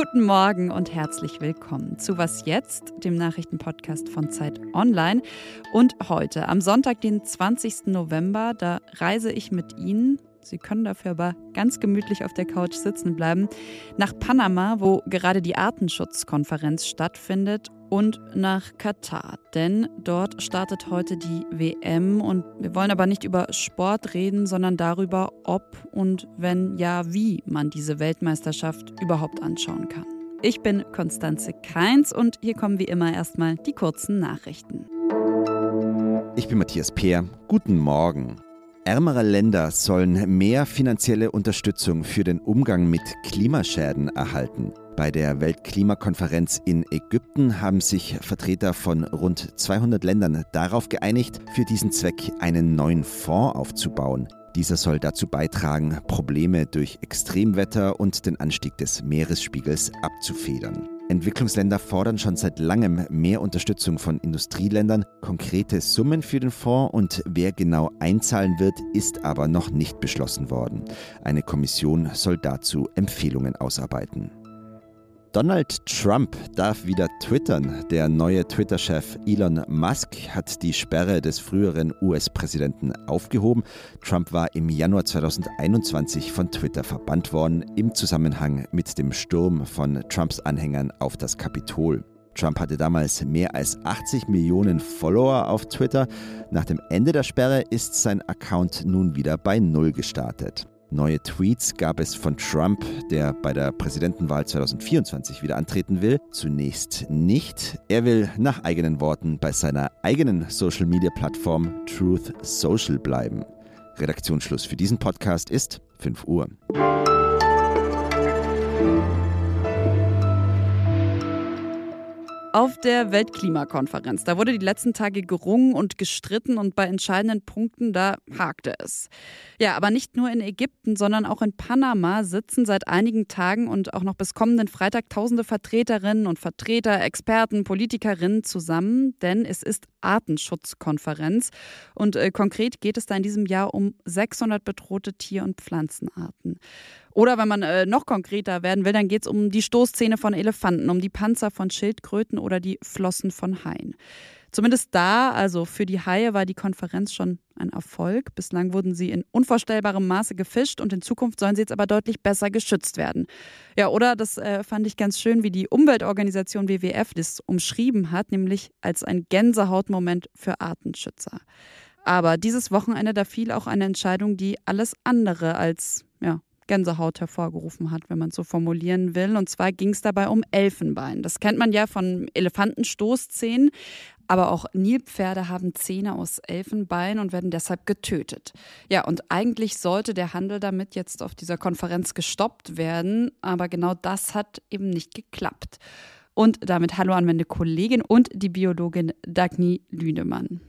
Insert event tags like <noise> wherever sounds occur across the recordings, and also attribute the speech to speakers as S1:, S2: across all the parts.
S1: Guten Morgen und herzlich willkommen zu Was jetzt, dem Nachrichtenpodcast von Zeit Online. Und heute, am Sonntag, den 20. November, da reise ich mit Ihnen, Sie können dafür aber ganz gemütlich auf der Couch sitzen bleiben, nach Panama, wo gerade die Artenschutzkonferenz stattfindet und nach Katar, denn dort startet heute die WM und wir wollen aber nicht über Sport reden, sondern darüber, ob und wenn ja, wie man diese Weltmeisterschaft überhaupt anschauen kann. Ich bin Konstanze Keins und hier kommen wie immer erstmal die kurzen Nachrichten.
S2: Ich bin Matthias Peer. Guten Morgen. Ärmere Länder sollen mehr finanzielle Unterstützung für den Umgang mit Klimaschäden erhalten. Bei der Weltklimakonferenz in Ägypten haben sich Vertreter von rund 200 Ländern darauf geeinigt, für diesen Zweck einen neuen Fonds aufzubauen. Dieser soll dazu beitragen, Probleme durch Extremwetter und den Anstieg des Meeresspiegels abzufedern. Entwicklungsländer fordern schon seit langem mehr Unterstützung von Industrieländern. Konkrete Summen für den Fonds und wer genau einzahlen wird, ist aber noch nicht beschlossen worden. Eine Kommission soll dazu Empfehlungen ausarbeiten. Donald Trump darf wieder twittern. Der neue Twitter-Chef Elon Musk hat die Sperre des früheren US-Präsidenten aufgehoben. Trump war im Januar 2021 von Twitter verbannt worden im Zusammenhang mit dem Sturm von Trumps Anhängern auf das Kapitol. Trump hatte damals mehr als 80 Millionen Follower auf Twitter. Nach dem Ende der Sperre ist sein Account nun wieder bei Null gestartet. Neue Tweets gab es von Trump, der bei der Präsidentenwahl 2024 wieder antreten will, zunächst nicht. Er will nach eigenen Worten bei seiner eigenen Social-Media-Plattform Truth Social bleiben. Redaktionsschluss für diesen Podcast ist 5 Uhr.
S1: Auf der Weltklimakonferenz, da wurde die letzten Tage gerungen und gestritten und bei entscheidenden Punkten, da hakte es. Ja, aber nicht nur in Ägypten, sondern auch in Panama sitzen seit einigen Tagen und auch noch bis kommenden Freitag tausende Vertreterinnen und Vertreter, Experten, Politikerinnen zusammen, denn es ist Artenschutzkonferenz und äh, konkret geht es da in diesem Jahr um 600 bedrohte Tier- und Pflanzenarten. Oder wenn man äh, noch konkreter werden will, dann geht es um die Stoßzähne von Elefanten, um die Panzer von Schildkröten oder die Flossen von Haien. Zumindest da, also für die Haie, war die Konferenz schon ein Erfolg. Bislang wurden sie in unvorstellbarem Maße gefischt und in Zukunft sollen sie jetzt aber deutlich besser geschützt werden. Ja, oder das äh, fand ich ganz schön, wie die Umweltorganisation WWF das umschrieben hat, nämlich als ein Gänsehautmoment für Artenschützer. Aber dieses Wochenende, da fiel auch eine Entscheidung, die alles andere als ja, Gänsehaut hervorgerufen hat, wenn man so formulieren will. Und zwar ging es dabei um Elfenbein. Das kennt man ja von Elefantenstoßzähnen. Aber auch Nilpferde haben Zähne aus Elfenbein und werden deshalb getötet. Ja, und eigentlich sollte der Handel damit jetzt auf dieser Konferenz gestoppt werden. Aber genau das hat eben nicht geklappt. Und damit hallo an meine Kollegin und die Biologin Dagny Lünemann.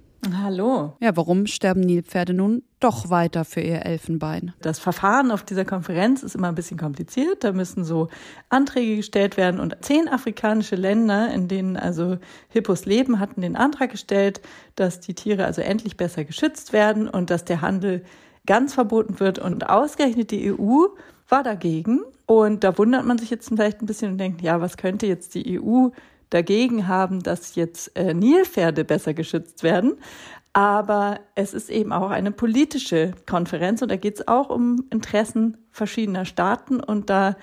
S3: Hallo.
S1: Ja, warum sterben Nilpferde nun doch weiter für ihr Elfenbein?
S3: Das Verfahren auf dieser Konferenz ist immer ein bisschen kompliziert. Da müssen so Anträge gestellt werden und zehn afrikanische Länder, in denen also Hippos leben, hatten den Antrag gestellt, dass die Tiere also endlich besser geschützt werden und dass der Handel ganz verboten wird. Und ausgerechnet die EU war dagegen. Und da wundert man sich jetzt vielleicht ein bisschen und denkt, ja, was könnte jetzt die EU dagegen haben, dass jetzt äh, Nilpferde besser geschützt werden. Aber es ist eben auch eine politische Konferenz und da geht es auch um Interessen verschiedener Staaten. Und da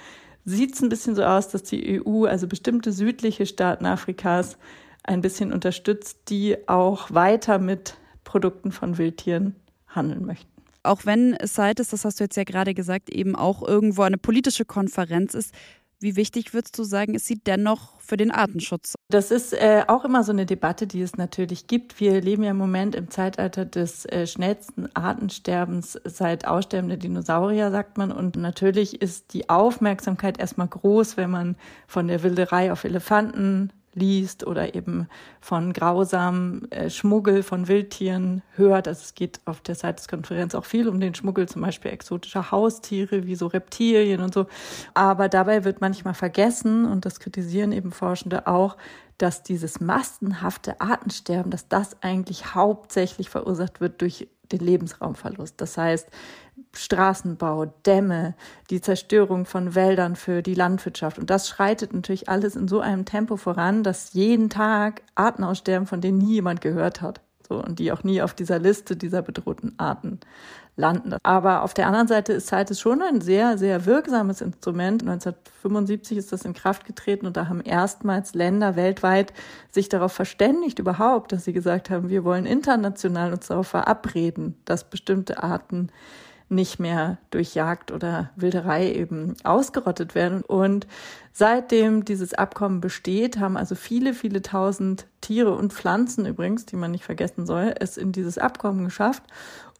S3: sieht es ein bisschen so aus, dass die EU, also bestimmte südliche Staaten Afrikas, ein bisschen unterstützt, die auch weiter mit Produkten von Wildtieren handeln möchten
S1: auch wenn CITES, das hast du jetzt ja gerade gesagt, eben auch irgendwo eine politische Konferenz ist, wie wichtig würdest du sagen, ist sie dennoch für den Artenschutz?
S3: Das ist äh, auch immer so eine Debatte, die es natürlich gibt. Wir leben ja im Moment im Zeitalter des äh, schnellsten Artensterbens seit Aussterben der Dinosaurier, sagt man. Und natürlich ist die Aufmerksamkeit erstmal groß, wenn man von der Wilderei auf Elefanten liest oder eben von grausamen äh, Schmuggel von Wildtieren hört. Also es geht auf der CITES-Konferenz auch viel um den Schmuggel zum Beispiel exotischer Haustiere wie so Reptilien und so. Aber dabei wird manchmal vergessen, und das kritisieren eben Forschende auch, dass dieses massenhafte Artensterben, dass das eigentlich hauptsächlich verursacht wird durch den Lebensraumverlust. Das heißt, Straßenbau, Dämme, die Zerstörung von Wäldern für die Landwirtschaft. Und das schreitet natürlich alles in so einem Tempo voran, dass jeden Tag Arten aussterben, von denen nie jemand gehört hat. So, und die auch nie auf dieser Liste dieser bedrohten Arten landen. Aber auf der anderen Seite ist CITES schon ein sehr, sehr wirksames Instrument. 1975 ist das in Kraft getreten und da haben erstmals Länder weltweit sich darauf verständigt überhaupt, dass sie gesagt haben, wir wollen international uns darauf verabreden, dass bestimmte Arten nicht mehr durch Jagd oder Wilderei eben ausgerottet werden. Und seitdem dieses Abkommen besteht, haben also viele, viele tausend Tiere und Pflanzen übrigens, die man nicht vergessen soll, es in dieses Abkommen geschafft.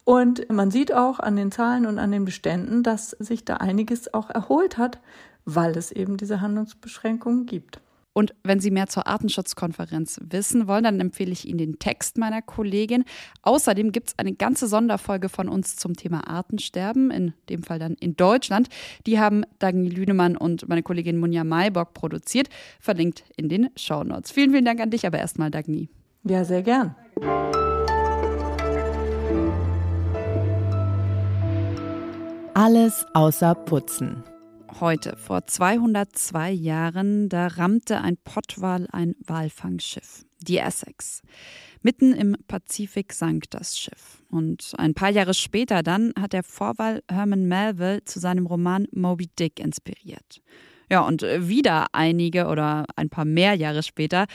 S3: Und man sieht auch an den Zahlen und an den Beständen, dass sich da einiges auch erholt hat, weil es eben diese Handlungsbeschränkungen gibt.
S1: Und wenn Sie mehr zur Artenschutzkonferenz wissen wollen, dann empfehle ich Ihnen den Text meiner Kollegin. Außerdem gibt es eine ganze Sonderfolge von uns zum Thema Artensterben, in dem Fall dann in Deutschland. Die haben Dagny Lünemann und meine Kollegin Munja Maybock produziert, verlinkt in den Shownotes. Vielen, vielen Dank an dich, aber erstmal Dagny.
S3: Ja, sehr gern.
S4: Alles außer Putzen.
S1: Heute, vor 202 Jahren, da rammte ein Pottwal ein Walfangschiff, die Essex. Mitten im Pazifik sank das Schiff. Und ein paar Jahre später dann hat der Vorwahl Herman Melville zu seinem Roman Moby Dick inspiriert. Ja, und wieder einige oder ein paar mehr Jahre später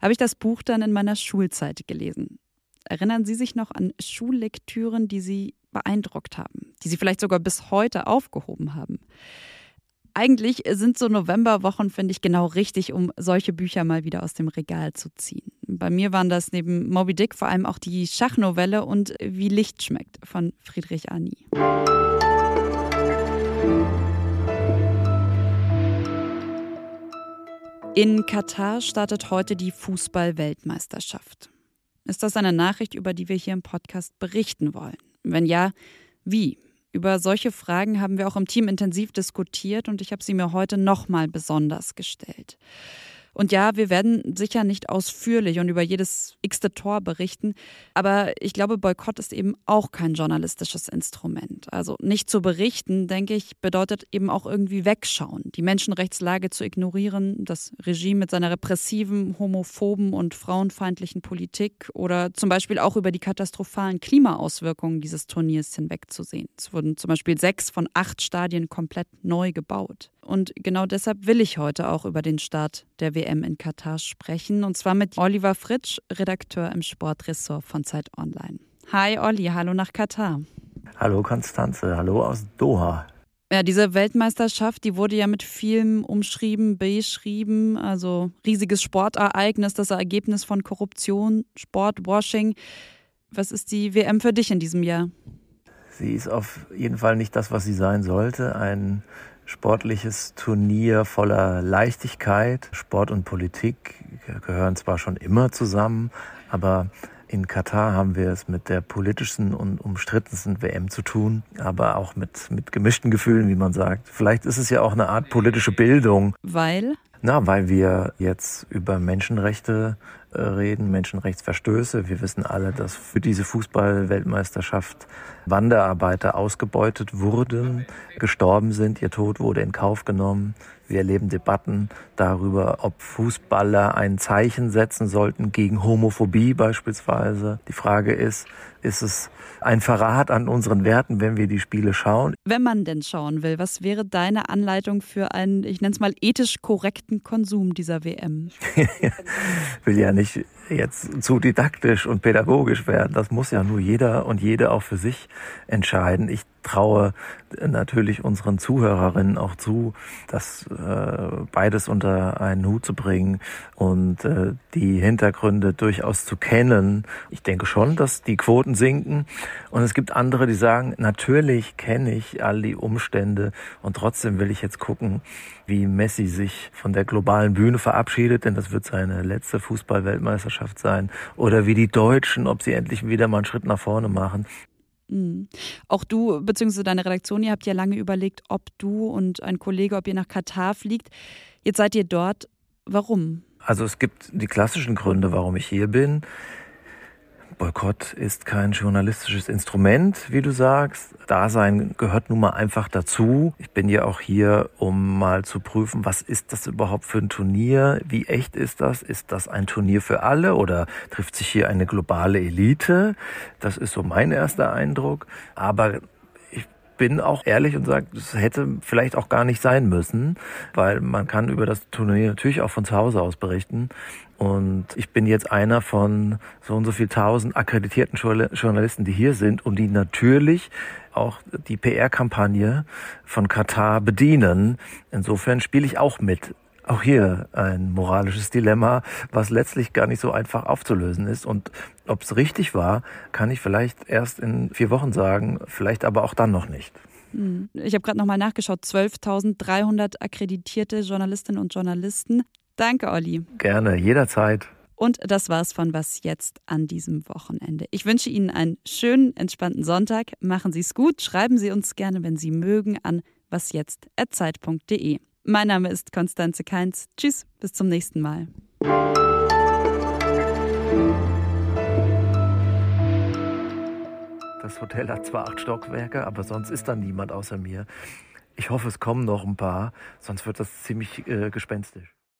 S1: habe ich das Buch dann in meiner Schulzeit gelesen. Erinnern Sie sich noch an Schullektüren, die Sie beeindruckt haben, die Sie vielleicht sogar bis heute aufgehoben haben? Eigentlich sind so Novemberwochen, finde ich, genau richtig, um solche Bücher mal wieder aus dem Regal zu ziehen. Bei mir waren das neben Moby Dick vor allem auch die Schachnovelle und Wie Licht schmeckt von Friedrich Arnie. In Katar startet heute die Fußball-Weltmeisterschaft. Ist das eine Nachricht, über die wir hier im Podcast berichten wollen? Wenn ja, wie? Über solche Fragen haben wir auch im Team intensiv diskutiert und ich habe sie mir heute nochmal besonders gestellt. Und ja, wir werden sicher nicht ausführlich und über jedes x-te Tor berichten, aber ich glaube, Boykott ist eben auch kein journalistisches Instrument. Also nicht zu berichten, denke ich, bedeutet eben auch irgendwie wegschauen, die Menschenrechtslage zu ignorieren, das Regime mit seiner repressiven, homophoben und frauenfeindlichen Politik oder zum Beispiel auch über die katastrophalen Klimaauswirkungen dieses Turniers hinwegzusehen. Es wurden zum Beispiel sechs von acht Stadien komplett neu gebaut. Und genau deshalb will ich heute auch über den Start der WM in Katar sprechen. Und zwar mit Oliver Fritsch, Redakteur im Sportressort von Zeit Online. Hi Olli, hallo nach Katar.
S5: Hallo Konstanze, hallo aus Doha.
S1: Ja, diese Weltmeisterschaft, die wurde ja mit vielem umschrieben, beschrieben. Also riesiges Sportereignis, das Ergebnis von Korruption, Sportwashing. Was ist die WM für dich in diesem Jahr?
S5: Sie ist auf jeden Fall nicht das, was sie sein sollte. Ein sportliches Turnier voller Leichtigkeit. Sport und Politik gehören zwar schon immer zusammen, aber in Katar haben wir es mit der politischsten und umstrittensten WM zu tun, aber auch mit, mit gemischten Gefühlen, wie man sagt. Vielleicht ist es ja auch eine Art politische Bildung.
S1: Weil?
S5: Na, weil wir jetzt über Menschenrechte reden, Menschenrechtsverstöße. Wir wissen alle, dass für diese Fußball-Weltmeisterschaft Wanderarbeiter ausgebeutet wurden, gestorben sind, ihr Tod wurde in Kauf genommen. Wir erleben Debatten darüber, ob Fußballer ein Zeichen setzen sollten gegen Homophobie beispielsweise. Die Frage ist, ist es ein Verrat an unseren Werten, wenn wir die Spiele schauen?
S1: Wenn man denn schauen will, was wäre deine Anleitung für einen, ich nenne es mal, ethisch korrekten Konsum dieser WM? <laughs>
S5: ich will ja nicht 必须。Jetzt zu didaktisch und pädagogisch werden. Das muss ja nur jeder und jede auch für sich entscheiden. Ich traue natürlich unseren Zuhörerinnen auch zu, das äh, beides unter einen Hut zu bringen und äh, die Hintergründe durchaus zu kennen. Ich denke schon, dass die Quoten sinken und es gibt andere, die sagen, natürlich kenne ich all die Umstände und trotzdem will ich jetzt gucken, wie Messi sich von der globalen Bühne verabschiedet, denn das wird seine letzte Fußball-Weltmeisterschaft sein, oder wie die Deutschen, ob sie endlich wieder mal einen Schritt nach vorne machen.
S1: Mhm. Auch du bzw. deine Redaktion, ihr habt ja lange überlegt, ob du und ein Kollege, ob ihr nach Katar fliegt. Jetzt seid ihr dort. Warum?
S5: Also es gibt die klassischen Gründe, warum ich hier bin. Boykott ist kein journalistisches Instrument, wie du sagst. Dasein gehört nun mal einfach dazu. Ich bin ja auch hier, um mal zu prüfen, was ist das überhaupt für ein Turnier? Wie echt ist das? Ist das ein Turnier für alle oder trifft sich hier eine globale Elite? Das ist so mein erster Eindruck. Aber bin auch ehrlich und sage, das hätte vielleicht auch gar nicht sein müssen, weil man kann über das Turnier natürlich auch von zu Hause aus berichten. Und ich bin jetzt einer von so und so viel tausend akkreditierten Journalisten, die hier sind und die natürlich auch die PR-Kampagne von Katar bedienen. Insofern spiele ich auch mit auch hier ein moralisches Dilemma, was letztlich gar nicht so einfach aufzulösen ist. Und ob es richtig war, kann ich vielleicht erst in vier Wochen sagen, vielleicht aber auch dann noch nicht.
S1: Hm. Ich habe gerade nochmal nachgeschaut, 12.300 akkreditierte Journalistinnen und Journalisten. Danke, Olli.
S5: Gerne, jederzeit.
S1: Und das war's von Was jetzt an diesem Wochenende. Ich wünsche Ihnen einen schönen, entspannten Sonntag. Machen Sie es gut. Schreiben Sie uns gerne, wenn Sie mögen, an wasjetzt.zeit.de. Mein Name ist Konstanze Keins. Tschüss, bis zum nächsten Mal.
S5: Das Hotel hat zwar acht Stockwerke, aber sonst ist da niemand außer mir. Ich hoffe, es kommen noch ein paar, sonst wird das ziemlich äh, gespenstisch.